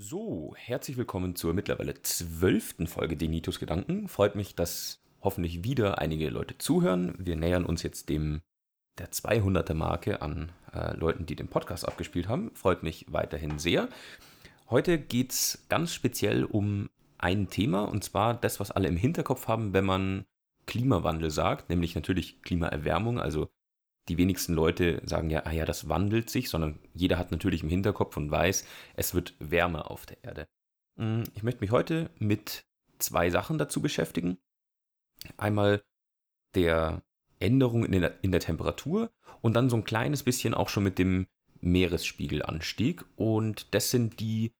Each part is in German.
So, herzlich willkommen zur mittlerweile zwölften Folge Denitos Gedanken. Freut mich, dass hoffentlich wieder einige Leute zuhören. Wir nähern uns jetzt dem der 200er Marke an äh, Leuten, die den Podcast abgespielt haben. Freut mich weiterhin sehr. Heute geht es ganz speziell um ein Thema und zwar das, was alle im Hinterkopf haben, wenn man Klimawandel sagt, nämlich natürlich Klimaerwärmung, also die wenigsten Leute sagen ja, ah ja, das wandelt sich, sondern jeder hat natürlich im Hinterkopf und weiß, es wird wärmer auf der Erde. Mm, ich möchte mich heute mit zwei Sachen dazu beschäftigen. Einmal der Änderung in der, in der Temperatur und dann so ein kleines bisschen auch schon mit dem Meeresspiegelanstieg. Und das sind die,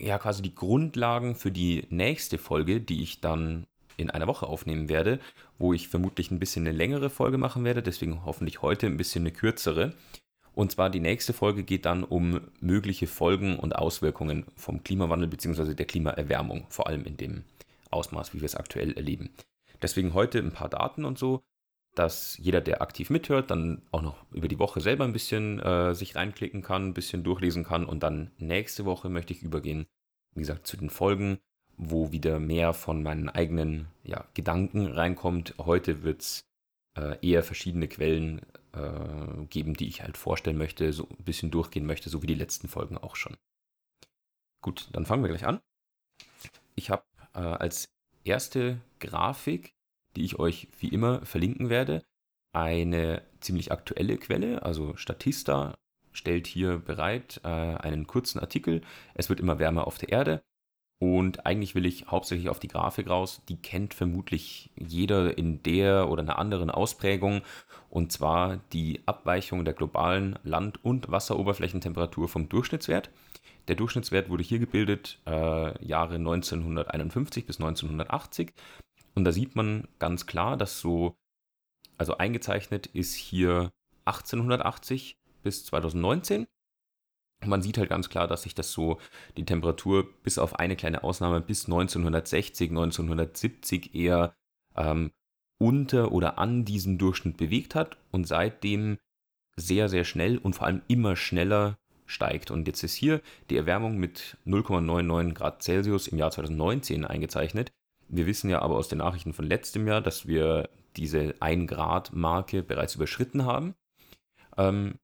ja, quasi die Grundlagen für die nächste Folge, die ich dann in einer Woche aufnehmen werde, wo ich vermutlich ein bisschen eine längere Folge machen werde, deswegen hoffentlich heute ein bisschen eine kürzere. Und zwar die nächste Folge geht dann um mögliche Folgen und Auswirkungen vom Klimawandel bzw. der Klimaerwärmung, vor allem in dem Ausmaß, wie wir es aktuell erleben. Deswegen heute ein paar Daten und so, dass jeder, der aktiv mithört, dann auch noch über die Woche selber ein bisschen äh, sich reinklicken kann, ein bisschen durchlesen kann und dann nächste Woche möchte ich übergehen, wie gesagt, zu den Folgen wo wieder mehr von meinen eigenen ja, Gedanken reinkommt. Heute wird es äh, eher verschiedene Quellen äh, geben, die ich halt vorstellen möchte, so ein bisschen durchgehen möchte, so wie die letzten Folgen auch schon. Gut, dann fangen wir gleich an. Ich habe äh, als erste Grafik, die ich euch wie immer verlinken werde, eine ziemlich aktuelle Quelle, also Statista stellt hier bereit äh, einen kurzen Artikel. Es wird immer wärmer auf der Erde. Und eigentlich will ich hauptsächlich auf die Grafik raus. Die kennt vermutlich jeder in der oder einer anderen Ausprägung. Und zwar die Abweichung der globalen Land- und Wasseroberflächentemperatur vom Durchschnittswert. Der Durchschnittswert wurde hier gebildet äh, Jahre 1951 bis 1980. Und da sieht man ganz klar, dass so, also eingezeichnet ist hier 1880 bis 2019. Man sieht halt ganz klar, dass sich das so, die Temperatur bis auf eine kleine Ausnahme bis 1960, 1970 eher ähm, unter oder an diesem Durchschnitt bewegt hat und seitdem sehr, sehr schnell und vor allem immer schneller steigt. Und jetzt ist hier die Erwärmung mit 0,99 Grad Celsius im Jahr 2019 eingezeichnet. Wir wissen ja aber aus den Nachrichten von letztem Jahr, dass wir diese 1 Grad Marke bereits überschritten haben. Ähm,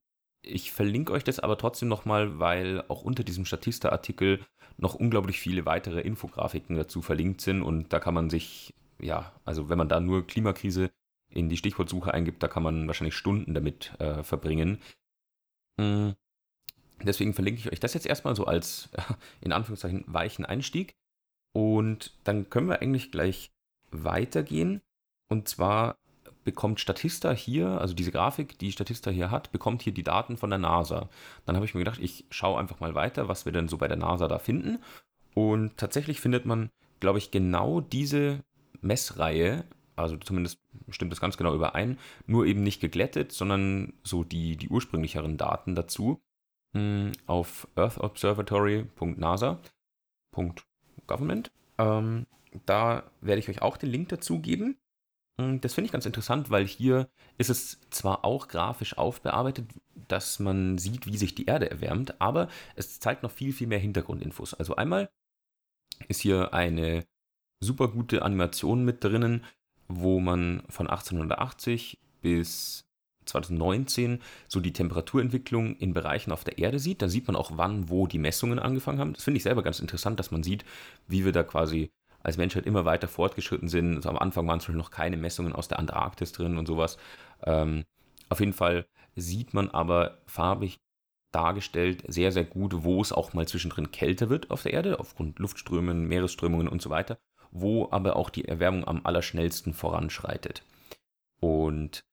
ich verlinke euch das aber trotzdem nochmal, weil auch unter diesem Statista-Artikel noch unglaublich viele weitere Infografiken dazu verlinkt sind und da kann man sich, ja, also wenn man da nur Klimakrise in die Stichwortsuche eingibt, da kann man wahrscheinlich Stunden damit äh, verbringen. Mhm. Deswegen verlinke ich euch das jetzt erstmal so als, in Anführungszeichen, weichen Einstieg. Und dann können wir eigentlich gleich weitergehen. Und zwar bekommt Statista hier, also diese Grafik, die Statista hier hat, bekommt hier die Daten von der NASA. Dann habe ich mir gedacht, ich schaue einfach mal weiter, was wir denn so bei der NASA da finden. Und tatsächlich findet man, glaube ich, genau diese Messreihe, also zumindest stimmt das ganz genau überein, nur eben nicht geglättet, sondern so die, die ursprünglicheren Daten dazu hm, auf earthobservatory.nasa.government. Ähm, da werde ich euch auch den Link dazu geben. Hm, das finde ich ganz interessant, weil hier ist es zwar auch grafisch aufbearbeitet, dass man sieht, wie sich die Erde erwärmt, aber es zeigt noch viel, viel mehr Hintergrundinfos. Also einmal ist hier eine super gute Animation mit drinnen, wo man von 1880 bis 2019 so die Temperaturentwicklung in Bereichen auf der Erde sieht. Da sieht man auch, wann, wo die Messungen angefangen haben. Das finde ich selber ganz interessant, dass man sieht, wie wir da quasi als Menschheit immer weiter fortgeschritten sind. Also am Anfang waren zum Beispiel noch keine Messungen aus der Antarktis drin und sowas. Ähm, auf jeden Fall sieht man aber farbig dargestellt sehr, sehr gut, wo es auch mal zwischendrin kälter wird auf der Erde, aufgrund Luftströmen, Meeresströmungen und so weiter, wo aber auch die Erwärmung am allerschnellsten voranschreitet. Und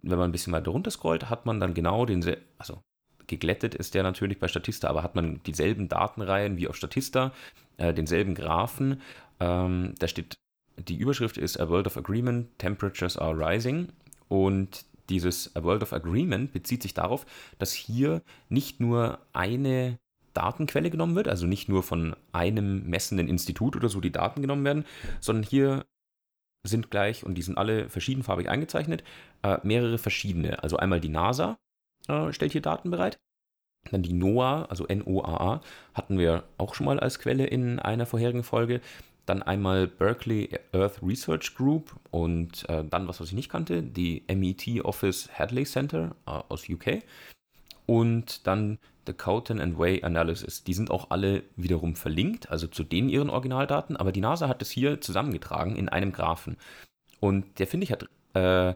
wenn man ein bisschen weiter runter scrollt, hat man dann genau den, also geglättet ist der natürlich bei Statista, aber hat man dieselben Datenreihen wie auf Statista, äh, denselben Graphen. Ähm, da steht, die Überschrift ist A World of Agreement, Temperatures are rising. Und dieses A World of Agreement bezieht sich darauf, dass hier nicht nur eine Datenquelle genommen wird, also nicht nur von einem messenden Institut oder so die Daten genommen werden, sondern hier sind gleich, und die sind alle verschiedenfarbig eingezeichnet, äh, mehrere verschiedene. Also einmal die NASA, äh, stellt hier Daten bereit. Dann die NOAA, also N-O-A-A, hatten wir auch schon mal als Quelle in einer vorherigen Folge. Dann einmal Berkeley Earth Research Group und äh, dann was, was ich nicht kannte, die MET Office Hadley Center äh, aus UK. Und dann The Coulton and Way Analysis. Die sind auch alle wiederum verlinkt, also zu denen ihren Originaldaten, aber die NASA hat es hier zusammengetragen in einem Graphen. Und der, finde ich, hat äh,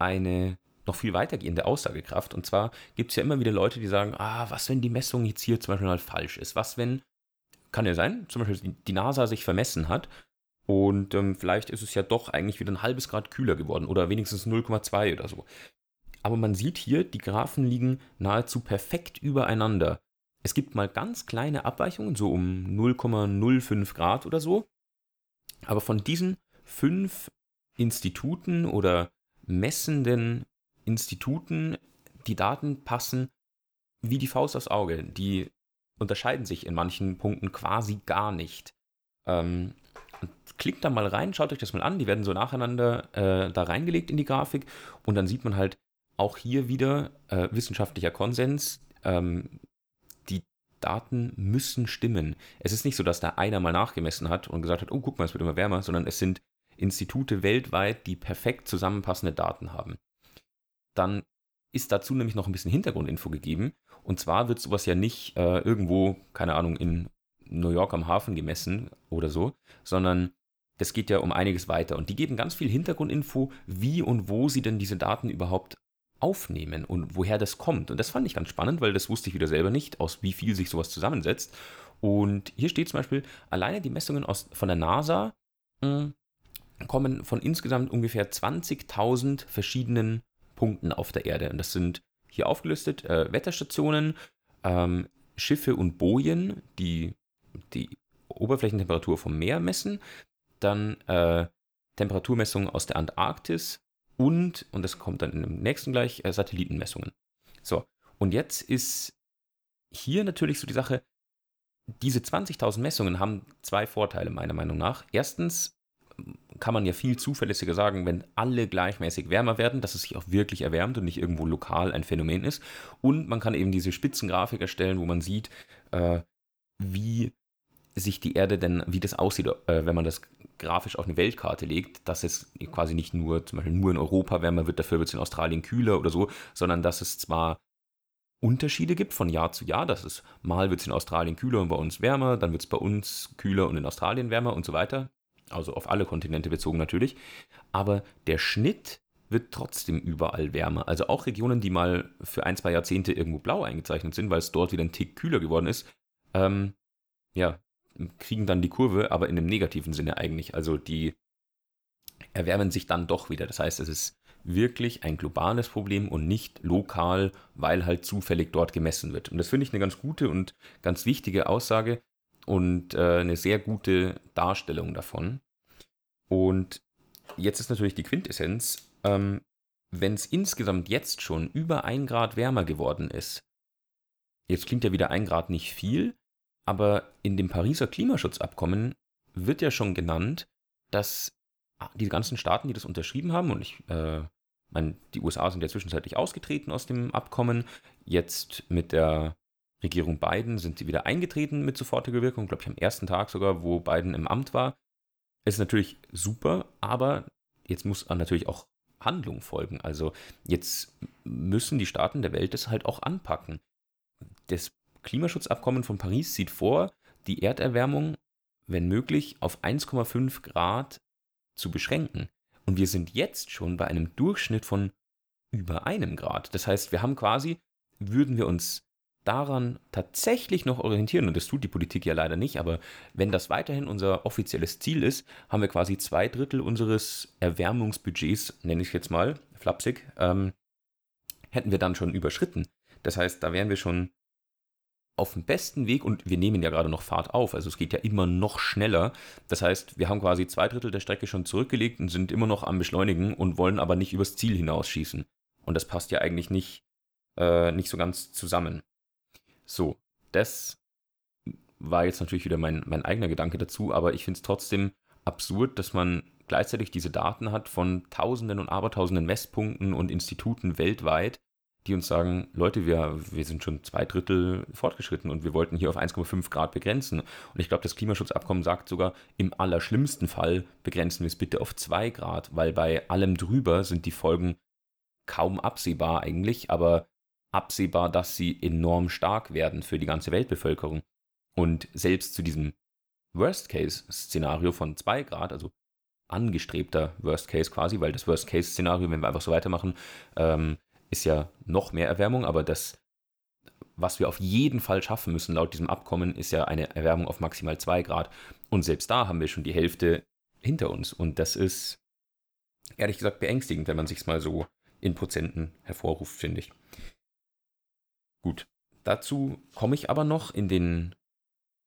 eine noch viel weitergehende Aussagekraft. Und zwar gibt es ja immer wieder Leute, die sagen, ah, was, wenn die Messung jetzt hier zum Beispiel mal falsch ist? Was, wenn, kann ja sein, zum Beispiel die NASA sich vermessen hat und ähm, vielleicht ist es ja doch eigentlich wieder ein halbes Grad kühler geworden oder wenigstens 0,2 oder so. Aber man sieht hier, die Graphen liegen nahezu perfekt übereinander. Es gibt mal ganz kleine Abweichungen, so um 0,05 Grad oder so. Aber von diesen fünf Instituten oder messenden Instituten, die Daten passen wie die Faust aufs Auge. Die unterscheiden sich in manchen Punkten quasi gar nicht. Ähm, klickt da mal rein, schaut euch das mal an. Die werden so nacheinander äh, da reingelegt in die Grafik und dann sieht man halt auch hier wieder äh, wissenschaftlicher Konsens. Ähm, die Daten müssen stimmen. Es ist nicht so, dass da einer mal nachgemessen hat und gesagt hat, oh, guck mal, es wird immer wärmer, sondern es sind Institute weltweit, die perfekt zusammenpassende Daten haben. Dann ist dazu nämlich noch ein bisschen Hintergrundinfo gegeben. Und zwar wird sowas ja nicht äh, irgendwo, keine Ahnung, in New York am Hafen gemessen oder so, sondern das geht ja um einiges weiter. Und die geben ganz viel Hintergrundinfo, wie und wo sie denn diese Daten überhaupt aufnehmen und woher das kommt. Und das fand ich ganz spannend, weil das wusste ich wieder selber nicht, aus wie viel sich sowas zusammensetzt. Und hier steht zum Beispiel, alleine die Messungen aus, von der NASA mh, hm, kommen von insgesamt ungefähr 20.000 verschiedenen Punkten auf der Erde. Und das sind hier aufgelistet äh, Wetterstationen, ähm, Schiffe und Bojen, die die Oberflächentemperatur vom Meer messen, dann äh, Temperaturmessungen aus der Antarktis und, und das kommt dann im nächsten gleich, äh, Satellitenmessungen. So, und jetzt ist hier natürlich so die Sache, diese 20.000 Messungen haben zwei Vorteile meiner Meinung nach. Erstens kann man ja viel zuverlässiger sagen, wenn alle gleichmäßig wärmer werden, dass es sich auch wirklich erwärmt und nicht irgendwo lokal ein Phänomen ist. Und man kann eben diese Spitzengrafik erstellen, wo man sieht, äh, wie sich die Erde denn, wie das aussieht, äh, wenn man das grafisch auf eine Weltkarte legt, dass es quasi nicht nur, zum Beispiel nur in Europa wärmer wird, dafür wird es in Australien kühler oder so, sondern dass es zwar Unterschiede gibt von Jahr zu Jahr, dass es mal wird es in Australien kühler und bei uns wärmer, dann wird es bei uns kühler und in Australien wärmer und so weiter also auf alle Kontinente bezogen natürlich, aber der Schnitt wird trotzdem überall wärmer. Also auch Regionen, die mal für ein, zwei Jahrzehnte irgendwo blau eingezeichnet sind, weil es dort wieder ein Tick kühler geworden ist, ähm, ja, kriegen dann die Kurve, aber in dem negativen Sinne eigentlich. Also die erwärmen sich dann doch wieder. Das heißt, es ist wirklich ein globales Problem und nicht lokal, weil halt zufällig dort gemessen wird. Und das finde ich eine ganz gute und ganz wichtige Aussage, und äh, eine sehr gute Darstellung davon. Und jetzt ist natürlich die Quintessenz, ähm, wenn es insgesamt jetzt schon über ein Grad wärmer geworden ist, jetzt klingt ja wieder ein Grad nicht viel, aber in dem Pariser Klimaschutzabkommen wird ja schon genannt, dass die ganzen Staaten, die das unterschrieben haben, und ich äh, meine, die USA sind ja zwischenzeitlich ausgetreten aus dem Abkommen, jetzt mit der Regierung Biden sind sie wieder eingetreten mit sofortiger Wirkung, glaube ich am ersten Tag sogar, wo Biden im Amt war. Ist natürlich super, aber jetzt muss natürlich auch Handlung folgen. Also jetzt müssen die Staaten der Welt das halt auch anpacken. Das Klimaschutzabkommen von Paris sieht vor, die Erderwärmung, wenn möglich, auf 1,5 Grad zu beschränken. Und wir sind jetzt schon bei einem Durchschnitt von über einem Grad. Das heißt, wir haben quasi, würden wir uns daran tatsächlich noch orientieren, und das tut die Politik ja leider nicht, aber wenn das weiterhin unser offizielles Ziel ist, haben wir quasi zwei Drittel unseres Erwärmungsbudgets, nenne ich jetzt mal, flapsig, ähm, hätten wir dann schon überschritten. Das heißt, da wären wir schon auf dem besten Weg und wir nehmen ja gerade noch Fahrt auf, also es geht ja immer noch schneller. Das heißt, wir haben quasi zwei Drittel der Strecke schon zurückgelegt und sind immer noch am Beschleunigen und wollen aber nicht übers Ziel hinausschießen. Und das passt ja eigentlich nicht, äh, nicht so ganz zusammen. So, das war jetzt natürlich wieder mein, mein eigener Gedanke dazu, aber ich finde es trotzdem absurd, dass man gleichzeitig diese Daten hat von Tausenden und Abertausenden Messpunkten und Instituten weltweit, die uns sagen, Leute, wir, wir sind schon zwei Drittel fortgeschritten und wir wollten hier auf 1,5 Grad begrenzen. Und ich glaube, das Klimaschutzabkommen sagt sogar, im allerschlimmsten Fall begrenzen wir es bitte auf 2 Grad, weil bei allem drüber sind die Folgen kaum absehbar eigentlich, aber absehbar, dass sie enorm stark werden für die ganze Weltbevölkerung. Und selbst zu diesem Worst-Case-Szenario von 2 Grad, also angestrebter Worst-Case quasi, weil das Worst-Case-Szenario, wenn wir einfach so weitermachen, ähm, ist ja noch mehr Erwärmung, aber das, was wir auf jeden Fall schaffen müssen laut diesem Abkommen, ist ja eine Erwärmung auf maximal 2 Grad. Und selbst da haben wir schon die Hälfte hinter uns. Und das ist ehrlich gesagt beängstigend, wenn man sich mal so in Prozenten hervorruft, finde ich. Gut, dazu komme ich aber noch in den,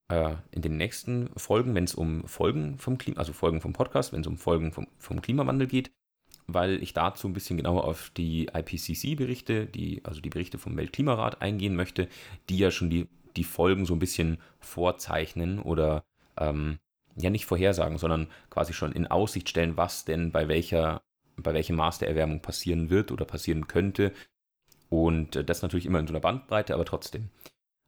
äh, in den nächsten Folgen, wenn es um Folgen vom Klima, also Folgen vom Podcast, wenn es um Folgen vom, vom Klimawandel geht weil ich dazu ein bisschen genauer auf die IPCC-Berichte, die, also die Berichte vom Weltklimarat eingehen möchte, die ja schon die, die Folgen so ein bisschen vorzeichnen oder ähm, ja nicht vorhersagen, sondern quasi schon in Aussicht stellen, was denn bei welcher, bei welchem Maß der Erwärmung passieren wird oder passieren könnte. Und äh, das natürlich immer in so einer Bandbreite, aber trotzdem.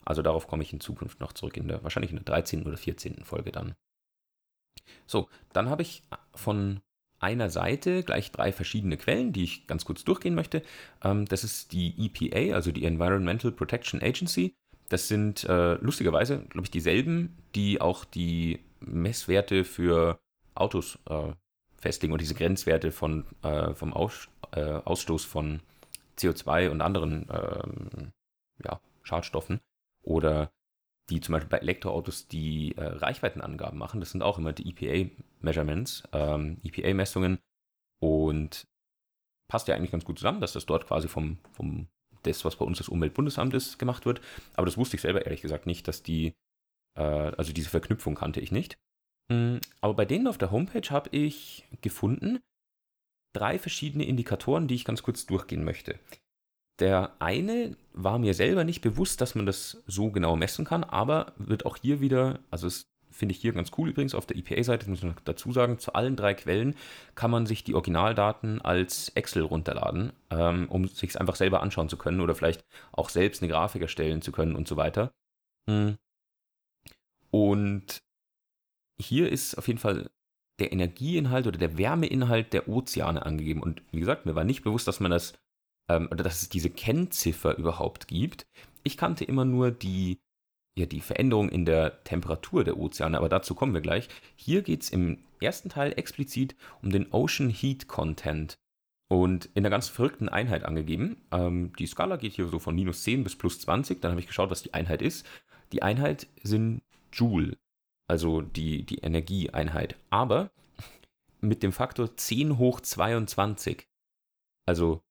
Also darauf komme ich in Zukunft noch zurück, in der, wahrscheinlich in der 13. oder 14. Folge dann. So, dann habe ich von einer Seite gleich drei verschiedene Quellen, die ich ganz kurz durchgehen möchte. Ähm, das ist die EPA, also die Environmental Protection Agency. Das sind äh, lustigerweise, glaube ich, dieselben, die auch die Messwerte für Autos äh, festlegen und diese Grenzwerte von, äh, vom Aus, äh, Ausstoß von CO2 und anderen ähm, ja, Schadstoffen. Oder die zum Beispiel bei Elektroautos die äh, Reichweitenangaben machen. Das sind auch immer die EPA-Measurements, ähm, EPA-Messungen. Und passt ja eigentlich ganz gut zusammen, dass das dort quasi vom, vom das, was bei uns das Umweltbundesamt ist, gemacht wird. Aber das wusste ich selber ehrlich gesagt nicht, dass die, äh, also diese Verknüpfung kannte ich nicht. Mhm, aber bei denen auf der Homepage habe ich gefunden drei verschiedene Indikatoren, die ich ganz kurz durchgehen möchte. Der eine war mir selber nicht bewusst, dass man das so genau messen kann, aber wird auch hier wieder, also es finde ich hier ganz cool übrigens auf der EPA-Seite, muss noch dazu sagen, zu allen drei Quellen kann man sich die Originaldaten als Excel runterladen, ähm, um sich einfach selber anschauen zu können oder vielleicht auch selbst eine Grafik erstellen zu können und so weiter. Hm. Und hier ist auf jeden Fall der Energieinhalt oder der Wärmeinhalt der Ozeane angegeben. Und wie gesagt, mir war nicht bewusst, dass man das ähm, oder dass es diese Kennziffer überhaupt gibt. Ich kannte immer nur die, ja, die Veränderung in der Temperatur der Ozeane, aber dazu kommen wir gleich. Hier geht es im ersten Teil explizit um den Ocean Heat Content und in einer ganz verrückten Einheit angegeben. Ähm, die Skala geht hier so von minus 10 bis plus 20. Dann habe ich geschaut, was die Einheit ist. Die Einheit sind Joule, also die, die Energieeinheit. Aber mit dem Faktor 10 hoch 22. Also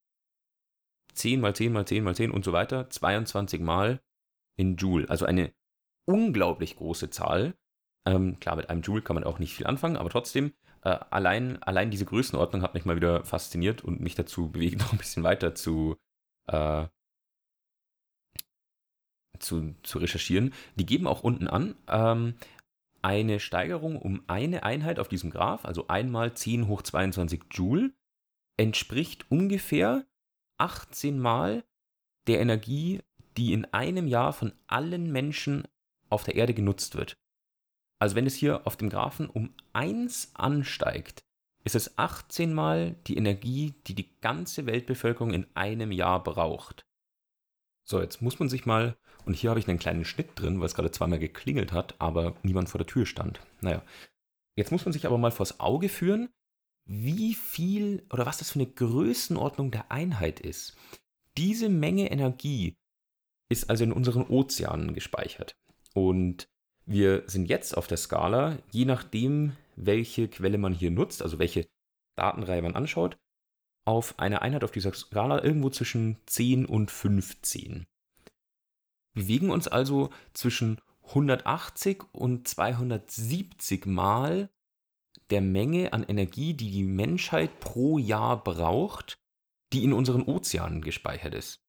10 mal 10 mal 10 mal 10 und so weiter, 22 mal in Joule. Also eine unglaublich große Zahl. Ähm, klar, mit einem Joule kann man auch nicht viel anfangen, aber trotzdem, äh, allein, allein diese Größenordnung hat mich mal wieder fasziniert und mich dazu bewegt, noch ein bisschen weiter zu, äh, zu, zu recherchieren. Die geben auch unten an, ähm, eine Steigerung um eine Einheit auf diesem Graph, also einmal 10 hoch 22 Joule, entspricht ungefähr 18 Mal der Energie, die in einem Jahr von allen Menschen auf der Erde genutzt wird. Also wenn es hier auf dem Graphen um 1 ansteigt, ist es 18 Mal die Energie, die die ganze Weltbevölkerung in einem Jahr braucht. So, jetzt muss man sich mal, und hier habe ich einen kleinen Schnitt drin, weil es gerade zweimal geklingelt hat, aber niemand vor der Tür stand. Naja, jetzt muss man sich aber mal vors Auge führen, wie viel oder was das für eine Größenordnung der Einheit ist. Diese Menge Energie ist also in unseren Ozeanen gespeichert. Und wir sind jetzt auf der Skala, je nachdem, welche Quelle man hier nutzt, also welche Datenreihe man anschaut, auf eine Einheit auf dieser Skala irgendwo zwischen 10 und 15. Bewegen uns also zwischen 180 und 270 Mal der Menge an Energie, die die Menschheit pro Jahr braucht, die in unseren Ozeanen gespeichert ist.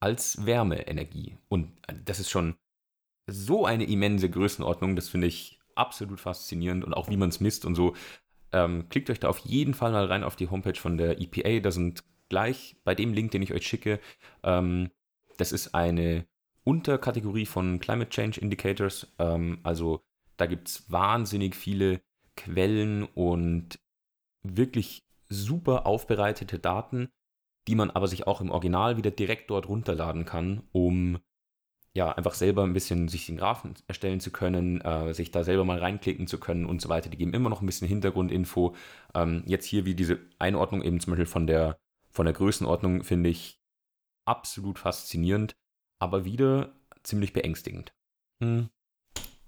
Als Wärmeenergie. Und das ist schon so eine immense Größenordnung, das finde ich absolut faszinierend und auch wie man es misst und so. Ähm, klickt euch da auf jeden Fall mal rein auf die Homepage von der EPA. Da sind, gleich bei dem Link, den ich euch schicke. Ähm, das ist eine Unterkategorie von Climate Change Indicators. Ähm, also da gibt es wahnsinnig viele Quellen und wirklich super aufbereitete Daten, die man aber sich auch im Original wieder direkt dort runterladen kann, um ja einfach selber ein bisschen sich den Graphen erstellen zu können, äh, sich da selber mal reinklicken zu können und so weiter. Die geben immer noch ein bisschen Hintergrundinfo. Ähm, jetzt hier wie diese Einordnung eben zum Beispiel von der von der Größenordnung finde ich absolut faszinierend, aber wieder ziemlich beängstigend. Hm.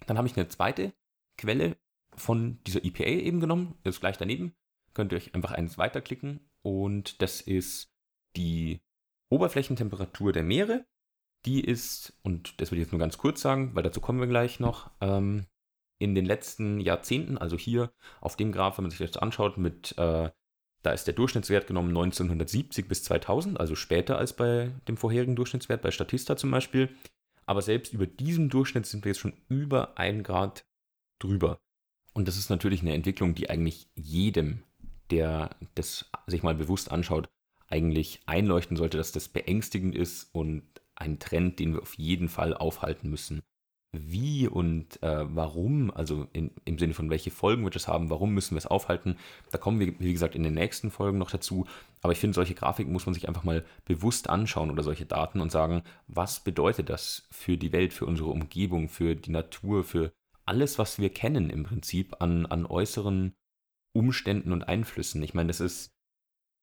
Dann habe ich eine zweite Quelle von dieser EPA eben genommen, ist gleich daneben. Könnt ihr euch einfach eins weiterklicken und das ist die Oberflächentemperatur der Meere. Die ist, und das will ich jetzt nur ganz kurz sagen, weil dazu kommen wir gleich noch, ähm, in den letzten Jahrzehnten, also hier auf dem Graph, wenn man sich das anschaut, mit, äh, da ist der Durchschnittswert genommen 1970 bis 2000, also später als bei dem vorherigen Durchschnittswert, bei Statista zum Beispiel. Aber selbst über diesem Durchschnitt sind wir jetzt schon über 1 Grad drüber. Und das ist natürlich eine Entwicklung, die eigentlich jedem, der das sich mal bewusst anschaut, eigentlich einleuchten sollte, dass das beängstigend ist und ein Trend, den wir auf jeden Fall aufhalten müssen. Wie und äh, warum, also in, im Sinne von welche Folgen wird es haben, warum müssen wir es aufhalten, da kommen wir, wie gesagt, in den nächsten Folgen noch dazu. Aber ich finde, solche Grafiken muss man sich einfach mal bewusst anschauen oder solche Daten und sagen, was bedeutet das für die Welt, für unsere Umgebung, für die Natur, für alles, was wir kennen im Prinzip an, an äußeren Umständen und Einflüssen. Ich meine, das ist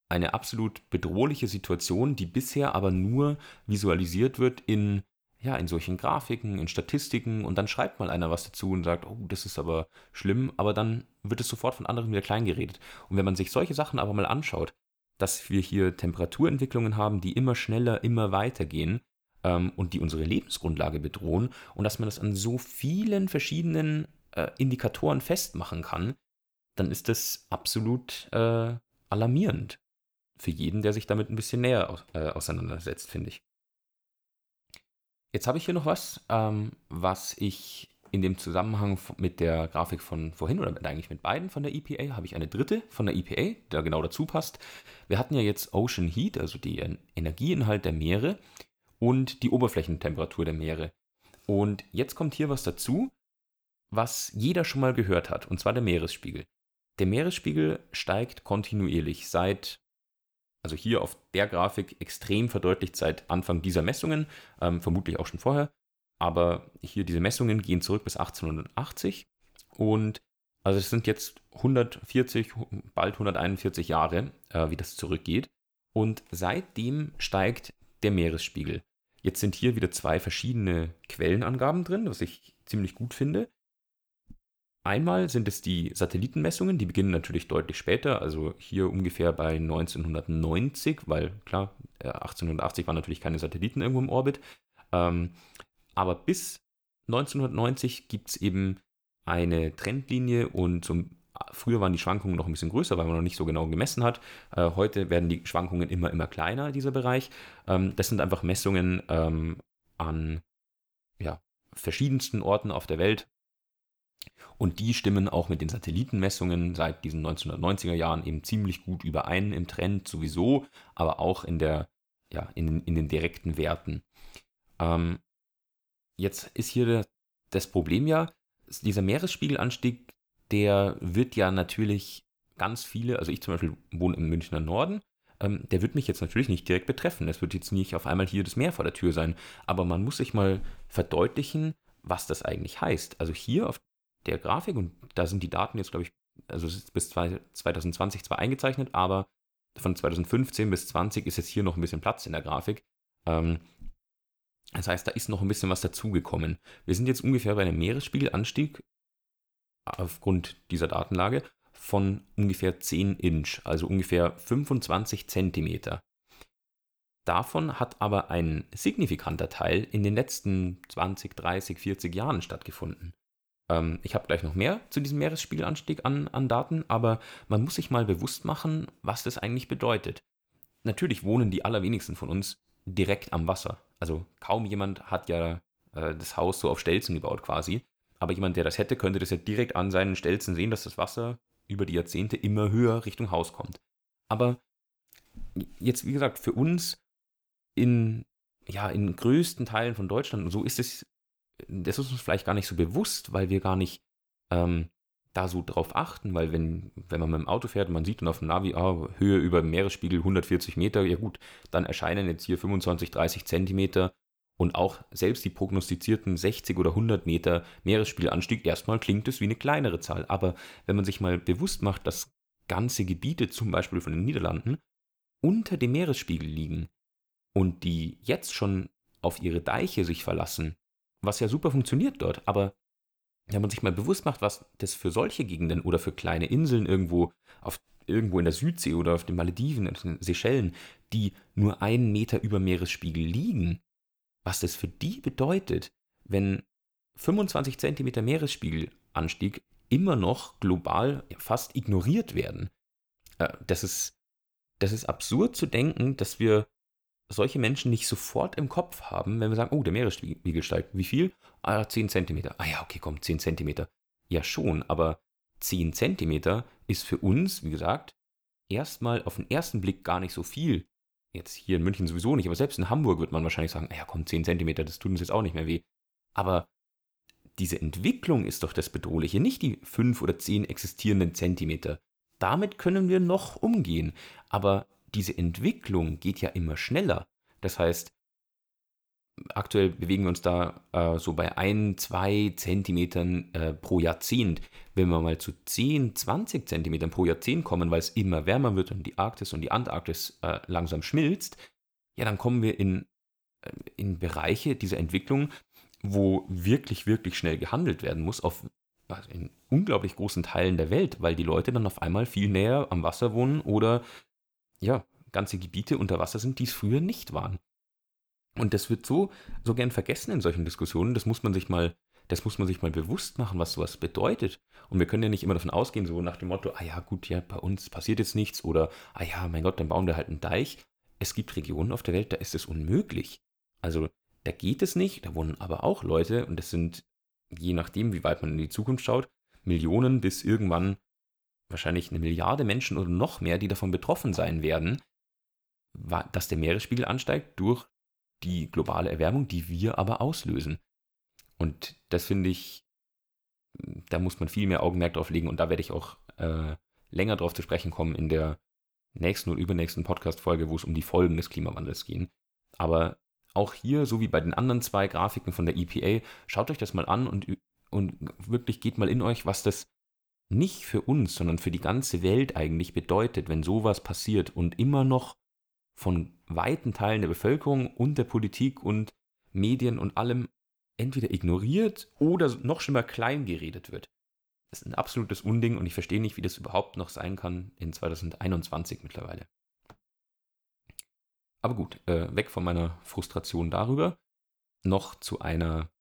eine absolut bedrohliche Situation, die bisher aber nur visualisiert wird in, ja, in solchen Grafiken, in Statistiken und dann schreibt mal einer was dazu und sagt, oh, das ist aber schlimm, aber dann wird es sofort von anderen wieder klein geredet. Und wenn man sich solche Sachen aber mal anschaut, dass wir hier Temperaturentwicklungen haben, die immer schneller, immer weiter gehen ähm, und die unsere Lebensgrundlage bedrohen und dass man das an so vielen verschiedenen äh, Indikatoren festmachen kann, dann ist das absolut äh, alarmierend für jeden, der sich damit ein bisschen näher äh, auseinandersetzt, finde ich. Jetzt habe ich hier noch was, ähm, was ich in dem Zusammenhang mit der Grafik von vorhin oder eigentlich mit beiden von der EPA habe ich eine dritte von der EPA, der genau dazu passt. Wir hatten ja jetzt Ocean Heat, also den Energieinhalt der Meere und die Oberflächentemperatur der Meere. Und jetzt kommt hier was dazu, was jeder schon mal gehört hat, und zwar der Meeresspiegel. Der Meeresspiegel steigt kontinuierlich seit also hier auf der Grafik extrem verdeutlicht seit Anfang dieser Messungen, ähm, vermutlich auch schon vorher. Aber hier diese Messungen gehen zurück bis 1880 und also es sind jetzt 140, bald 141 Jahre, äh, wie das zurückgeht. Und seitdem steigt der Meeresspiegel. Jetzt sind hier wieder zwei verschiedene Quellenangaben drin, was ich ziemlich gut finde. Einmal sind es die Satellitenmessungen, die beginnen natürlich deutlich später, also hier ungefähr bei 1990, weil klar, 1880 waren natürlich keine Satelliten irgendwo im Orbit. Ähm, aber bis 1990 gibt es eben eine Trendlinie und zum, früher waren die Schwankungen noch ein bisschen größer, weil man noch nicht so genau gemessen hat. Äh, heute werden die Schwankungen immer, immer kleiner, dieser Bereich. Ähm, das sind einfach Messungen ähm, an ja, verschiedensten Orten auf der Welt, und die stimmen auch mit den Satellitenmessungen seit diesen 1990er Jahren eben ziemlich gut überein im Trend sowieso, aber auch in, der, ja, in, in den direkten Werten. Ähm, jetzt ist hier das Problem ja, dieser Meeresspiegelanstieg, der wird ja natürlich ganz viele, also ich zum Beispiel wohne im Münchner Norden, ähm, der wird mich jetzt natürlich nicht direkt betreffen. Es wird jetzt nicht auf einmal hier das Meer vor der Tür sein, aber man muss sich mal verdeutlichen, was das eigentlich heißt. Also hier auf der Grafik und da sind die Daten jetzt, glaube ich, also es ist bis 2020 zwar eingezeichnet, aber von 2015 bis 20 ist jetzt hier noch ein bisschen Platz in der Grafik. Ähm, das heißt, da ist noch ein bisschen was dazugekommen. Wir sind jetzt ungefähr bei einem Meeresspiegelanstieg aufgrund dieser Datenlage von ungefähr 10 Inch, also ungefähr 25 Zentimeter. Davon hat aber ein signifikanter Teil in den letzten 20, 30, 40 Jahren stattgefunden. Ähm, ich habe gleich noch mehr zu diesem Meeresspiegelanstieg an, an Daten, aber man muss sich mal bewusst machen, was das eigentlich bedeutet. Natürlich wohnen die allerwenigsten von uns direkt am Wasser. Also kaum jemand hat ja äh, das Haus so auf Stelzen gebaut quasi. Aber jemand, der das hätte, könnte das ja direkt an seinen Stelzen sehen, dass das Wasser über die Jahrzehnte immer höher Richtung Haus kommt. Aber jetzt, wie gesagt, für uns in, ja, in größten Teilen von Deutschland, und so ist es, das ist uns vielleicht gar nicht so bewusst, weil wir gar nicht ähm, da so drauf achten, weil wenn, wenn man mit dem Auto fährt und man sieht dann auf dem Navi, ah, Höhe über Meeresspiegel 140 Meter, ja gut, dann erscheinen jetzt hier 25, 30 Zentimeter und auch selbst die prognostizierten 60 oder 100 Meter Meeresspiegelanstieg, erstmal klingt es wie eine kleinere Zahl. Aber wenn man sich mal bewusst macht, dass ganze Gebiete, zum Beispiel von den Niederlanden, unter dem Meeresspiegel liegen und die jetzt schon auf ihre Deiche sich verlassen, was ja super funktioniert dort, aber wenn man sich mal bewusst macht, was das für solche Gegenden oder für kleine Inseln irgendwo auf irgendwo in der Südsee oder auf den Malediven, in den Seychellen, die nur einen Meter über Meeresspiegel liegen, was das für die bedeutet, wenn 25 Zentimeter Meeresspiegelanstieg immer noch global fast ignoriert werden. Äh, das ist, das ist absurd zu denken, dass wir solche Menschen nicht sofort im Kopf haben, wenn wir sagen, oh, der Meeresspiegel steigt. Wie viel? Ah, 10 Zentimeter. Ah ja, okay, komm, 10 Zentimeter. Ja schon, aber 10 Zentimeter ist für uns, wie gesagt, erstmal auf den ersten Blick gar nicht so viel. Jetzt hier in München sowieso nicht, aber selbst in Hamburg wird man wahrscheinlich sagen, ja komm, 10 Zentimeter, das tut uns jetzt auch nicht mehr weh. Aber diese Entwicklung ist doch das Bedrohliche, nicht die 5 oder 10 existierenden Zentimeter. Damit können wir noch umgehen. Aber diese Entwicklung geht ja immer schneller. Das heißt, aktuell bewegen wir uns da äh, so bei ein, zwei Zentimetern äh, pro Jahrzehnt. Wenn wir mal zu 10, 20 Zentimetern pro Jahrzehnt kommen, weil es immer wärmer wird und die Arktis und die Antarktis äh, langsam schmilzt, ja, dann kommen wir in, äh, in Bereiche dieser Entwicklung, wo wirklich, wirklich schnell gehandelt werden muss, auf also in unglaublich großen Teilen der Welt, weil die Leute dann auf einmal viel näher am Wasser wohnen oder ja, ganze Gebiete unter Wasser sind, die es früher nicht waren. Und das wird so, so gern vergessen in solchen Diskussionen. Das muss man sich mal, das muss man sich mal bewusst machen, was sowas bedeutet. Und wir können ja nicht immer davon ausgehen, so nach dem Motto, ah ja, gut, ja, bei uns passiert jetzt nichts oder, ah ja, mein Gott, dann bauen wir halt einen Deich. Es gibt Regionen auf der Welt, da ist es unmöglich. Also, da geht es nicht, da wohnen aber auch Leute und das sind, je nachdem, wie weit man in die Zukunft schaut, Millionen bis irgendwann wahrscheinlich eine Milliarde Menschen oder noch mehr, die davon betroffen sein werden, dass der Meeresspiegel ansteigt durch die globale Erwärmung, die wir aber auslösen. Und das finde ich, da muss man viel mehr Augenmerk drauf legen und da werde ich auch äh, länger drauf zu sprechen kommen in der nächsten und übernächsten Podcast-Folge, wo es um die Folgen des Klimawandels gehen. Aber auch hier, so wie bei den anderen zwei Grafiken von der EPA, schaut euch das mal an und, und wirklich geht mal in euch, was das nicht für uns, sondern für die ganze Welt eigentlich bedeutet, wenn sowas passiert und immer noch von weiten Teilen der Bevölkerung und der Politik und Medien und allem entweder ignoriert oder noch schlimmer klein geredet wird. Das ist ein absolutes Unding und ich verstehe nicht, wie das überhaupt noch sein kann in 2021 mittlerweile. Aber gut, äh, weg von meiner Frustration darüber. Noch zu einer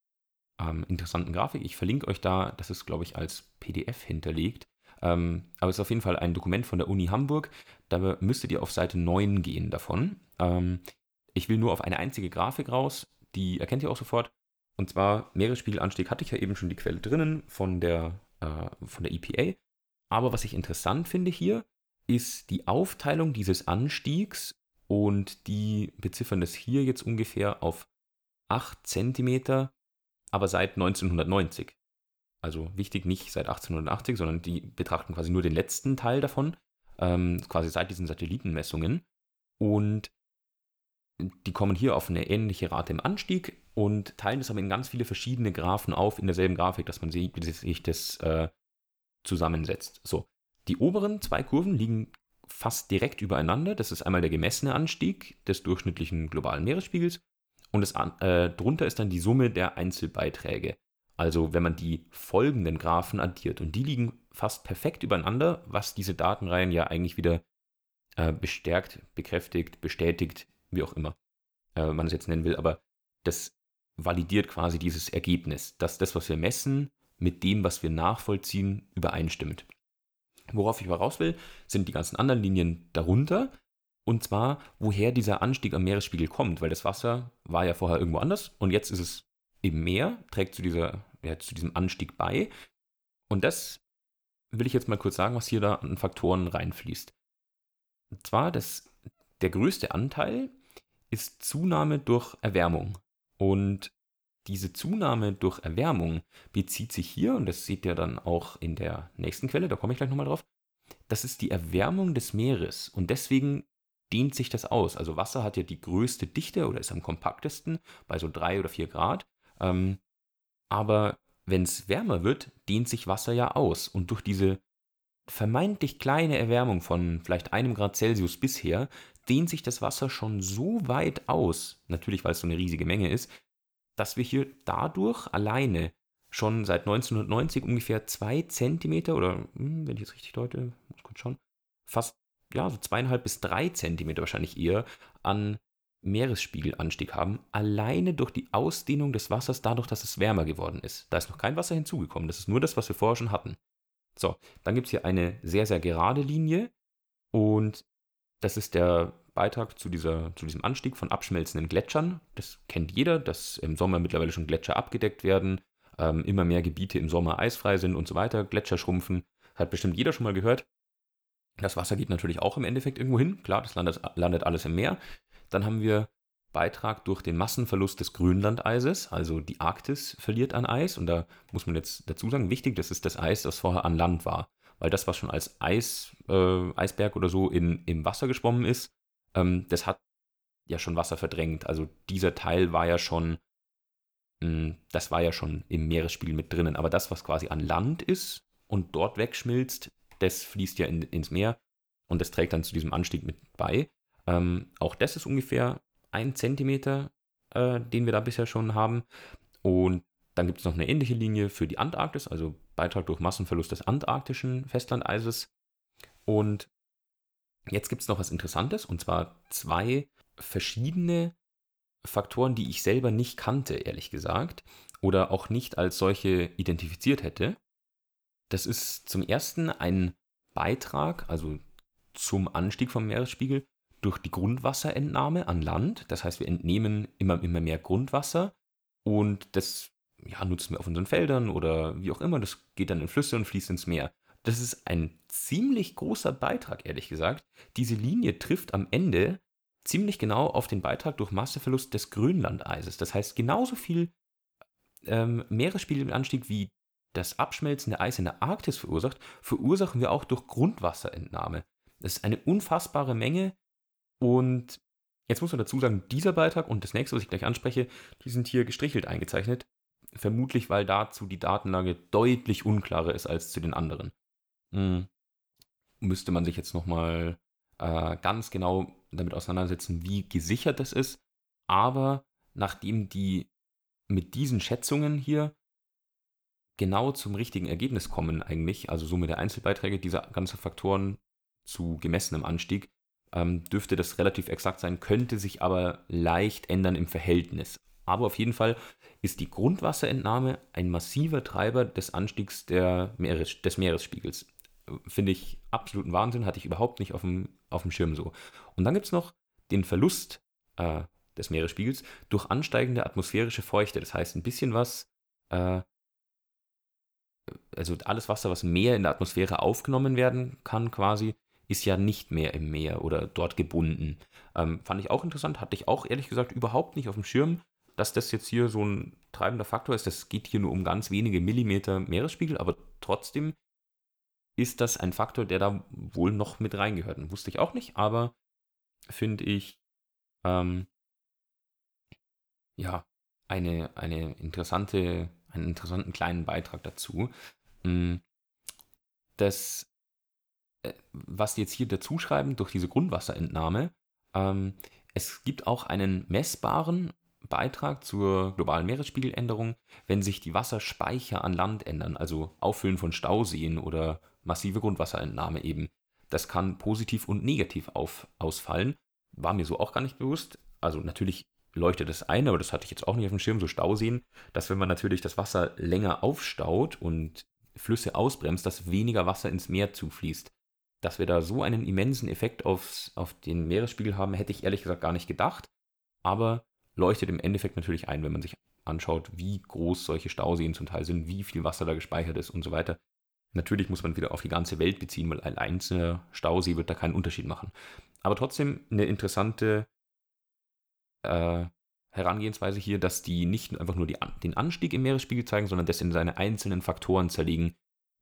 ähm, interessanten Grafik. Ich verlinke euch da, das ist, glaube ich, als PDF hinterlegt. Ähm, aber es ist auf jeden Fall ein Dokument von der Uni Hamburg. Da müsstet ihr auf Seite 9 gehen davon. Ähm, ich will nur auf eine einzige Grafik raus, die erkennt ihr auch sofort. Und zwar Meeresspiegelanstieg hatte ich ja eben schon die Quelle drinnen von der, äh, von der EPA. Aber was ich interessant finde hier, ist die Aufteilung dieses Anstiegs und die beziffern das hier jetzt ungefähr auf 8 cm, aber seit 1990 also wichtig nicht seit 1880, sondern die betrachten quasi nur den letzten Teil davon, ähm, quasi seit diesen Satellitenmessungen. Und die kommen hier auf eine ähnliche Rate im Anstieg und teilen das aber in ganz viele verschiedene Graphen auf in derselben Grafik, dass man sieht, wie sich das äh, zusammensetzt. So, die oberen zwei Kurven liegen fast direkt übereinander. Das ist einmal der gemessene Anstieg des durchschnittlichen globalen Meeresspiegels und das, äh, drunter ist dann die Summe der Einzelbeiträge. Also wenn man die folgenden Graphen addiert und die liegen fast perfekt übereinander, was diese Datenreihen ja eigentlich wieder äh, bestärkt, bekräftigt, bestätigt, wie auch immer äh, man es jetzt nennen will, aber das validiert quasi dieses Ergebnis, dass das, was wir messen, mit dem, was wir nachvollziehen, übereinstimmt. Worauf ich aber raus will, sind die ganzen anderen Linien darunter. Und zwar, woher dieser Anstieg am Meeresspiegel kommt, weil das Wasser war ja vorher irgendwo anders und jetzt ist es im Meer, trägt zu dieser ja, zu diesem Anstieg bei. Und das will ich jetzt mal kurz sagen, was hier da an Faktoren reinfließt. Und zwar, dass der größte Anteil ist Zunahme durch Erwärmung. Und diese Zunahme durch Erwärmung bezieht sich hier, und das seht ihr dann auch in der nächsten Quelle, da komme ich gleich nochmal drauf, das ist die Erwärmung des Meeres. Und deswegen dehnt sich das aus. Also Wasser hat ja die größte Dichte oder ist am kompaktesten bei so drei oder vier Grad. Ähm, aber wenn es wärmer wird, dehnt sich Wasser ja aus. Und durch diese vermeintlich kleine Erwärmung von vielleicht einem Grad Celsius bisher, dehnt sich das Wasser schon so weit aus, natürlich weil es so eine riesige Menge ist, dass wir hier dadurch alleine schon seit 1990 ungefähr zwei Zentimeter oder, hm, wenn ich jetzt richtig deute, muss kurz schauen, fast ja, so zweieinhalb bis drei Zentimeter wahrscheinlich eher an Meeresspiegelanstieg haben, alleine durch die Ausdehnung des Wassers, dadurch, dass es wärmer geworden ist. Da ist noch kein Wasser hinzugekommen, das ist nur das, was wir vorher schon hatten. So, dann gibt es hier eine sehr, sehr gerade Linie und das ist der Beitrag zu, dieser, zu diesem Anstieg von abschmelzenden Gletschern. Das kennt jeder, dass im Sommer mittlerweile schon Gletscher abgedeckt werden, ähm, immer mehr Gebiete im Sommer eisfrei sind und so weiter, Gletscher schrumpfen. Hat bestimmt jeder schon mal gehört. Das Wasser geht natürlich auch im Endeffekt irgendwo hin. Klar, das landet, landet alles im Meer. Dann haben wir Beitrag durch den Massenverlust des Grönlandeises, also die Arktis verliert an Eis. Und da muss man jetzt dazu sagen, wichtig, das ist das Eis, das vorher an Land war. Weil das, was schon als Eis, äh, Eisberg oder so in, im Wasser geschwommen ist, ähm, das hat ja schon Wasser verdrängt. Also dieser Teil war ja schon, mh, hm, das war ja schon im Meeresspiegel mit drinnen. Aber das, was quasi an Land ist und dort wegschmilzt, das fließt ja in, ins Meer und das trägt dann zu diesem Anstieg mit bei. Ähm, auch das ist ungefähr ein Zentimeter, äh, den wir da bisher schon haben. Und dann gibt es noch eine ähnliche Linie für die Antarktis, also Beitrag durch Massenverlust des antarktischen Festlandeises. Und jetzt gibt es noch was Interessantes, und zwar zwei verschiedene Faktoren, die ich selber nicht kannte, ehrlich gesagt, oder auch nicht als solche identifiziert hätte. Das ist zum ersten ein Beitrag, also zum Anstieg vom Meeresspiegel durch die Grundwasserentnahme an Land. Das heißt, wir entnehmen immer, immer mehr Grundwasser und das ja, nutzen wir auf unseren Feldern oder wie auch immer. Das geht dann in Flüsse und fließt ins Meer. Das ist ein ziemlich großer Beitrag, ehrlich gesagt. Diese Linie trifft am Ende ziemlich genau auf den Beitrag durch Masseverlust des Grönlandeises. Das heißt, genauso viel ähm, Meeresspiegelanstieg wie das abschmelzende Eis in der Arktis verursacht, verursachen wir auch durch Grundwasserentnahme. Das ist eine unfassbare Menge und jetzt muss man dazu sagen, dieser Beitrag und das nächste, was ich gleich anspreche, die sind hier gestrichelt eingezeichnet. Vermutlich, weil dazu die Datenlage deutlich unklarer ist als zu den anderen. Hm. Müsste man sich jetzt nochmal äh, ganz genau damit auseinandersetzen, wie gesichert das ist. Aber nachdem die mit diesen Schätzungen hier genau zum richtigen Ergebnis kommen eigentlich, also Summe der Einzelbeiträge dieser ganzen Faktoren zu gemessenem Anstieg, ähm, dürfte das relativ exakt sein, könnte sich aber leicht ändern im Verhältnis. Aber auf jeden Fall ist die Grundwasserentnahme ein massiver Treiber des Anstiegs Meeres, des Meeresspiegels. Finde ich absoluten Wahnsinn, hatte ich überhaupt nicht auf dem, auf dem Schirm so. Und dann gibt es noch den Verlust äh, des Meeresspiegels durch ansteigende atmosphärische Feuchte. Das heißt, ein bisschen was, äh, also alles Wasser, was mehr in der Atmosphäre aufgenommen werden kann, quasi, ist ja nicht mehr im Meer oder dort gebunden. Ähm, fand ich auch interessant, hatte ich auch ehrlich gesagt überhaupt nicht auf dem Schirm, dass das jetzt hier so ein treibender Faktor ist. Das geht hier nur um ganz wenige Millimeter Meeresspiegel, aber trotzdem ist das ein Faktor, der da wohl noch mit reingehört. wusste ich auch nicht, aber finde ich ähm, ja eine, eine interessante, einen interessanten kleinen Beitrag dazu. Hm, das äh, was die jetzt hier dazu schreiben, durch diese Grundwasserentnahme, ähm, es gibt auch einen messbaren Beitrag zur globalen Meeresspiegeländerung, wenn sich die Wasserspeicher an Land ändern, also Auffüllen von Stauseen oder massive Grundwasserentnahme eben. Das kann positiv und negativ auf, ausfallen. War mir so auch gar nicht bewusst. Also natürlich leuchtet das ein, aber das hatte ich jetzt auch nicht auf dem Schirm, so Stauseen, dass wenn man natürlich das Wasser länger aufstaut und Flüsse ausbremst, dass weniger Wasser ins Meer zufließt dass wir da so einen immensen Effekt aufs, auf den Meeresspiegel haben, hätte ich ehrlich gesagt gar nicht gedacht. Aber leuchtet im Endeffekt natürlich ein, wenn man sich anschaut, wie groß solche Stauseen zum Teil sind, wie viel Wasser da gespeichert ist und so weiter. Natürlich muss man wieder auf die ganze Welt beziehen, weil ein einzelner Stausee wird da keinen Unterschied machen. aber trotzdem eine interessante äh, Herangehensweise hier, dass die nicht einfach nur die, den Anstieg im Meeresspiegel zeigen, sondern das in seine einzelnen Faktoren zerlegen,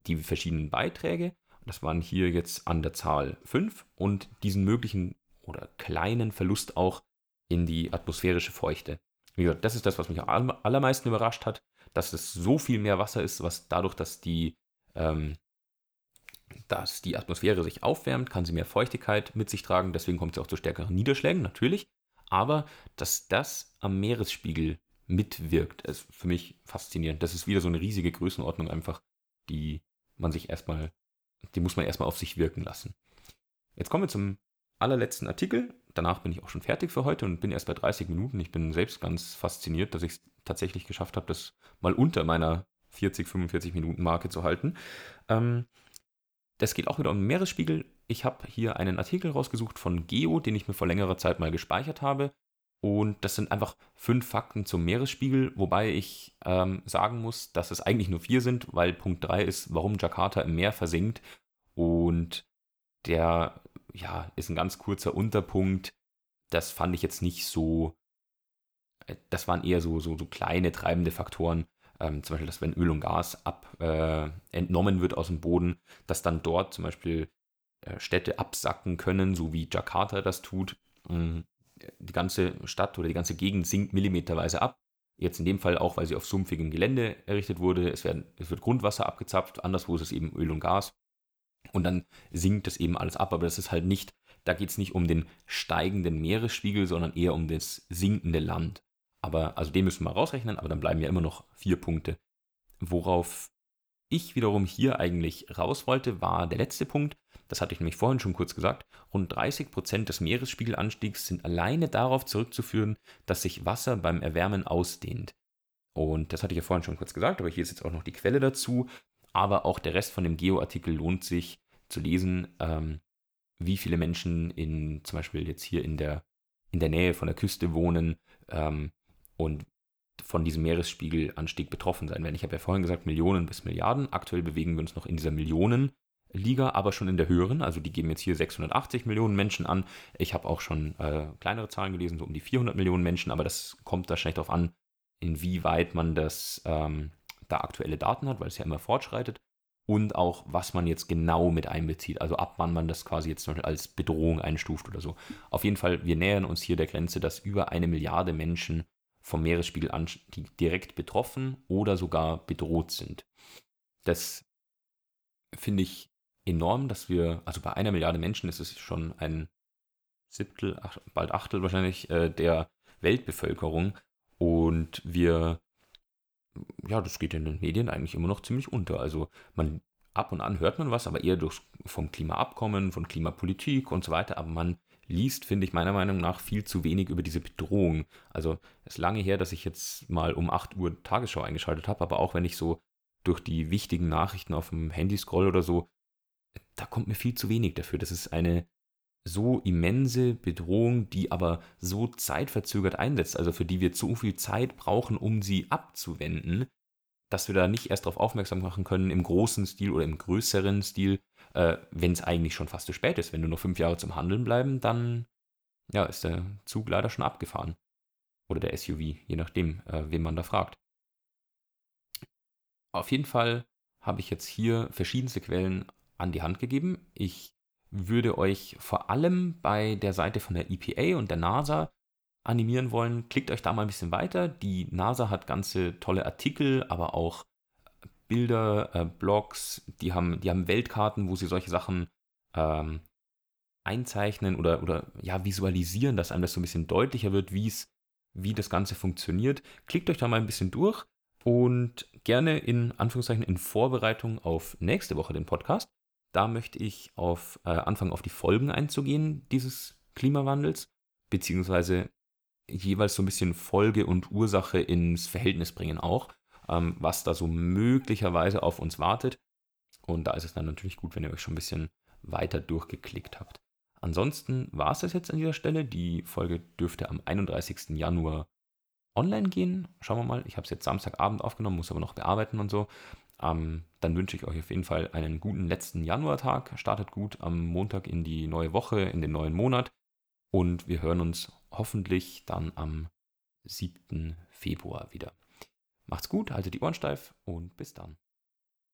die verschiedenen Beiträge. Das waren hier jetzt an der Zahl 5 und diesen möglichen oder kleinen Verlust auch in die atmosphärische Feuchte. Wie gesagt, das ist das, was mich am allermeisten überrascht hat, dass es so viel mehr Wasser ist, was dadurch, dass die, ähm, dass die Atmosphäre sich aufwärmt, kann sie mehr Feuchtigkeit mit sich tragen. Deswegen kommt es auch zu stärkeren Niederschlägen, natürlich aber dass das am Meeresspiegel mitwirkt, ist für mich faszinierend. Das ist wieder so eine riesige Größenordnung einfach, die man sich erstmal, die muss man erstmal auf sich wirken lassen. Jetzt kommen wir zum allerletzten Artikel. Danach bin ich auch schon fertig für heute und bin erst bei 30 Minuten. Ich bin selbst ganz fasziniert, dass ich es tatsächlich geschafft habe, das mal unter meiner 40, 45 Minuten Marke zu halten. Ähm, das geht auch wieder um den Meeresspiegel. Ich habe hier einen Artikel rausgesucht von Geo, den ich mir vor längerer Zeit mal gespeichert habe. Und das sind einfach fünf Fakten zum Meeresspiegel, wobei ich ähm, sagen muss, dass es eigentlich nur vier sind, weil Punkt drei ist, warum Jakarta im Meer versinkt. Und der, ja, ist ein ganz kurzer Unterpunkt. Das fand ich jetzt nicht so, äh, das waren eher so, so, so kleine treibende Faktoren. Ähm, zum Beispiel, dass wenn Öl und Gas ab, äh, entnommen wird aus dem Boden, dass dann dort zum Beispiel Städte absacken können, so wie Jakarta das tut. Mm, die ganze Stadt oder die ganze Gegend sinkt millimeterweise ab. Jetzt in dem Fall auch, weil sie auf sumpfigem Gelände errichtet wurde. Es, werden, es wird Grundwasser abgezapft, anderswo ist es eben Öl und Gas. Und dann sinkt das eben alles ab. Aber das ist halt nicht, da geht es nicht um den steigenden Meeresspiegel, sondern eher um das sinkende Land. Aber, also den müssen wir rausrechnen, aber dann bleiben ja immer noch vier Punkte. Worauf ich wiederum hier eigentlich raus wollte, war der letzte Punkt. Das hatte ich nämlich vorhin schon kurz gesagt. Rund 30 Prozent des Meeresspiegelanstiegs sind alleine darauf zurückzuführen, dass sich Wasser beim Erwärmen ausdehnt. Und das hatte ich ja vorhin schon kurz gesagt, aber hier ist jetzt auch noch die Quelle dazu. Aber auch der Rest von dem Geo-Artikel lohnt sich zu lesen, ähm, wie viele Menschen in zum Beispiel jetzt hier in der, in der Nähe von der Küste wohnen ähm, und von diesem Meeresspiegelanstieg betroffen sein werden. Ich habe ja vorhin gesagt, Millionen bis Milliarden. Aktuell bewegen wir uns noch in dieser Millionenliga, aber schon in der höheren. Also die geben jetzt hier 680 Millionen Menschen an. Ich habe auch schon äh, kleinere Zahlen gelesen, so um die 400 Millionen Menschen, aber das kommt wahrscheinlich darauf an, inwieweit man das ähm, da aktuelle Daten hat, weil es ja immer fortschreitet. Und auch, was man jetzt genau mit einbezieht, also ab wann man das quasi jetzt als Bedrohung einstuft oder so. Auf jeden Fall, wir nähern uns hier der Grenze, dass über eine Milliarde Menschen vom Meeresspiegelanstieg direkt betroffen oder sogar bedroht sind. Das finde ich enorm, dass wir, also bei einer Milliarde Menschen ist es schon ein Siebtel, ach, bald Achtel wahrscheinlich äh, der Weltbevölkerung und wir, ja, das geht in den Medien eigentlich immer noch ziemlich unter. Also man ab und an hört man was, aber eher durch, vom Klimaabkommen, von Klimapolitik und so weiter, aber man liest, finde ich meiner Meinung nach viel zu wenig über diese Bedrohung. Also es ist lange her, dass ich jetzt mal um 8 Uhr Tagesschau eingeschaltet habe, aber auch wenn ich so durch die wichtigen Nachrichten auf dem Handy scroll oder so, da kommt mir viel zu wenig dafür. Das ist eine so immense Bedrohung, die aber so zeitverzögert einsetzt, also für die wir zu viel Zeit brauchen, um sie abzuwenden, dass wir da nicht erst darauf aufmerksam machen können im großen Stil oder im größeren Stil, äh, wenn es eigentlich schon fast zu spät ist. Wenn du noch fünf Jahre zum Handeln bleiben, dann ja, ist der Zug leider schon abgefahren. Oder der SUV, je nachdem, äh, wen man da fragt. Auf jeden Fall habe ich jetzt hier verschiedenste Quellen an die Hand gegeben. Ich würde euch vor allem bei der Seite von der EPA und der NASA animieren wollen. Klickt euch da mal ein bisschen weiter. Die NASA hat ganze tolle Artikel, aber auch Bilder, äh, Blogs, die haben, die haben Weltkarten, wo sie solche Sachen ähm, einzeichnen oder, oder ja, visualisieren, dass einem das so ein bisschen deutlicher wird, wie es, wie das Ganze funktioniert. Klickt euch da mal ein bisschen durch und gerne in Anführungszeichen in Vorbereitung auf nächste Woche den Podcast. Da möchte ich auf, äh, anfangen, auf die Folgen einzugehen dieses Klimawandels, beziehungsweise jeweils so ein bisschen Folge und Ursache ins Verhältnis bringen auch ähm, was da so möglicherweise auf uns wartet. Und da ist es dann natürlich gut, wenn ihr euch schon ein bisschen weiter durchgeklickt habt. Ansonsten war es das jetzt an dieser Stelle. Die Folge dürfte am 31. Januar online gehen. Schauen wir mal. Ich habe es jetzt Samstagabend aufgenommen, muss aber noch bearbeiten und so. Ähm, dann wünsche ich euch auf jeden Fall einen guten letzten Januartag. Startet gut am Montag in die neue Woche, in den neuen Monat. Und wir hören uns hoffentlich dann am 7. Februar wieder. Macht's gut, haltet die Ohren steif und bis dann.